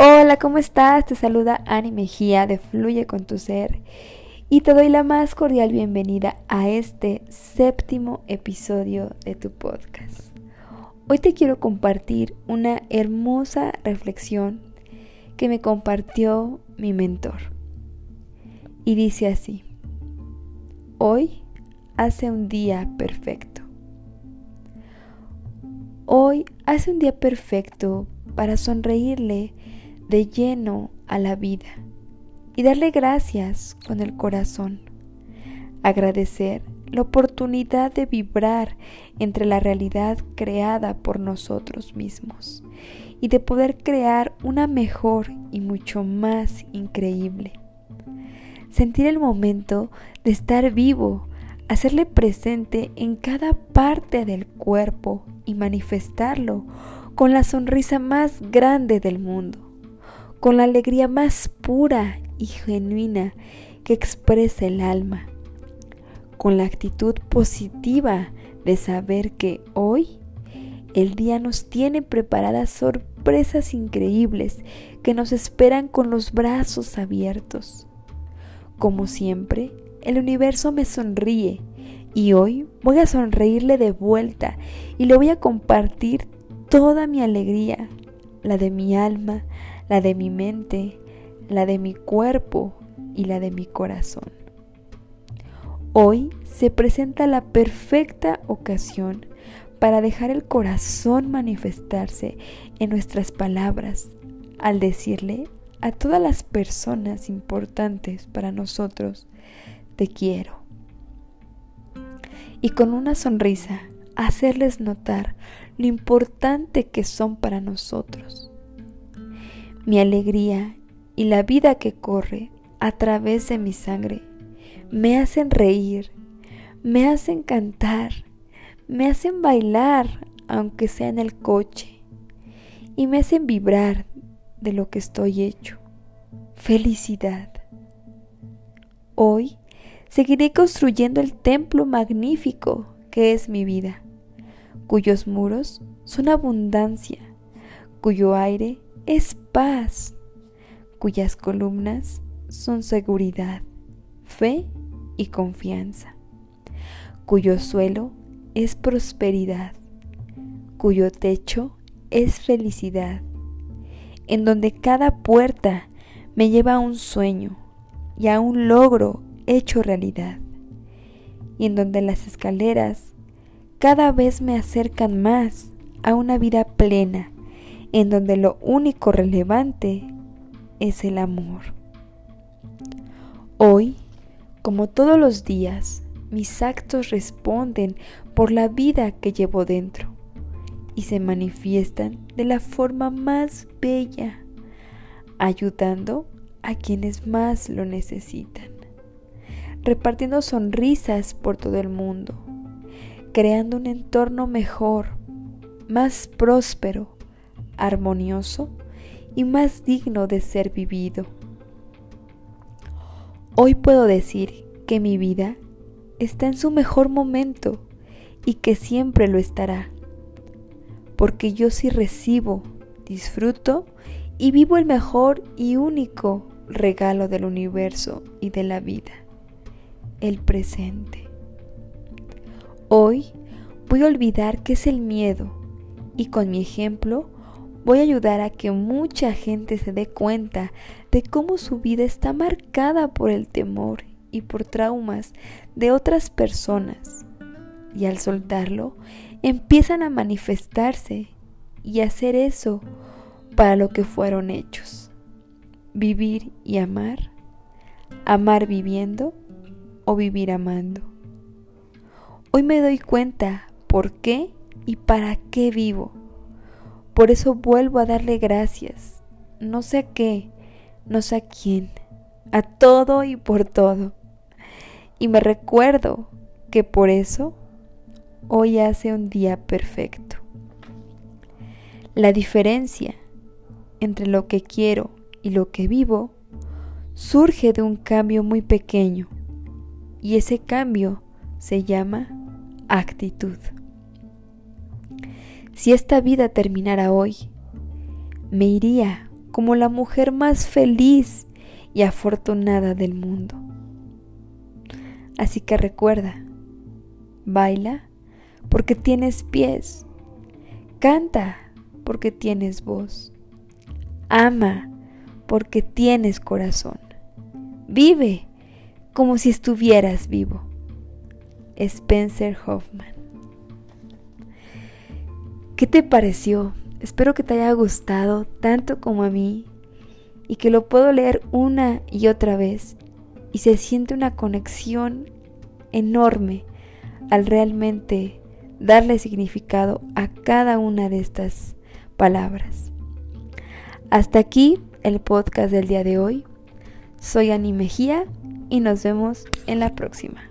Hola, ¿cómo estás? Te saluda Ani Mejía de Fluye con tu ser y te doy la más cordial bienvenida a este séptimo episodio de tu podcast. Hoy te quiero compartir una hermosa reflexión que me compartió mi mentor. Y dice así, hoy hace un día perfecto. Hoy hace un día perfecto para sonreírle de lleno a la vida y darle gracias con el corazón. Agradecer la oportunidad de vibrar entre la realidad creada por nosotros mismos y de poder crear una mejor y mucho más increíble. Sentir el momento de estar vivo, hacerle presente en cada parte del cuerpo y manifestarlo con la sonrisa más grande del mundo con la alegría más pura y genuina que expresa el alma, con la actitud positiva de saber que hoy el día nos tiene preparadas sorpresas increíbles que nos esperan con los brazos abiertos. Como siempre, el universo me sonríe y hoy voy a sonreírle de vuelta y le voy a compartir toda mi alegría, la de mi alma, la de mi mente, la de mi cuerpo y la de mi corazón. Hoy se presenta la perfecta ocasión para dejar el corazón manifestarse en nuestras palabras al decirle a todas las personas importantes para nosotros, te quiero. Y con una sonrisa hacerles notar lo importante que son para nosotros mi alegría y la vida que corre a través de mi sangre me hacen reír, me hacen cantar, me hacen bailar aunque sea en el coche y me hacen vibrar de lo que estoy hecho. Felicidad. Hoy seguiré construyendo el templo magnífico que es mi vida, cuyos muros son abundancia, cuyo aire es paz, cuyas columnas son seguridad, fe y confianza, cuyo suelo es prosperidad, cuyo techo es felicidad, en donde cada puerta me lleva a un sueño y a un logro hecho realidad, y en donde las escaleras cada vez me acercan más a una vida plena en donde lo único relevante es el amor. Hoy, como todos los días, mis actos responden por la vida que llevo dentro y se manifiestan de la forma más bella, ayudando a quienes más lo necesitan, repartiendo sonrisas por todo el mundo, creando un entorno mejor, más próspero, armonioso y más digno de ser vivido. Hoy puedo decir que mi vida está en su mejor momento y que siempre lo estará, porque yo sí recibo, disfruto y vivo el mejor y único regalo del universo y de la vida, el presente. Hoy voy a olvidar qué es el miedo y con mi ejemplo Voy a ayudar a que mucha gente se dé cuenta de cómo su vida está marcada por el temor y por traumas de otras personas. Y al soltarlo, empiezan a manifestarse y hacer eso para lo que fueron hechos. Vivir y amar, amar viviendo o vivir amando. Hoy me doy cuenta por qué y para qué vivo por eso vuelvo a darle gracias, no sé a qué, no sé a quién, a todo y por todo. Y me recuerdo que por eso hoy hace un día perfecto. La diferencia entre lo que quiero y lo que vivo surge de un cambio muy pequeño y ese cambio se llama actitud. Si esta vida terminara hoy, me iría como la mujer más feliz y afortunada del mundo. Así que recuerda, baila porque tienes pies, canta porque tienes voz, ama porque tienes corazón, vive como si estuvieras vivo. Spencer Hoffman. ¿Qué te pareció? Espero que te haya gustado tanto como a mí y que lo puedo leer una y otra vez y se siente una conexión enorme al realmente darle significado a cada una de estas palabras. Hasta aquí el podcast del día de hoy. Soy Ani Mejía y nos vemos en la próxima.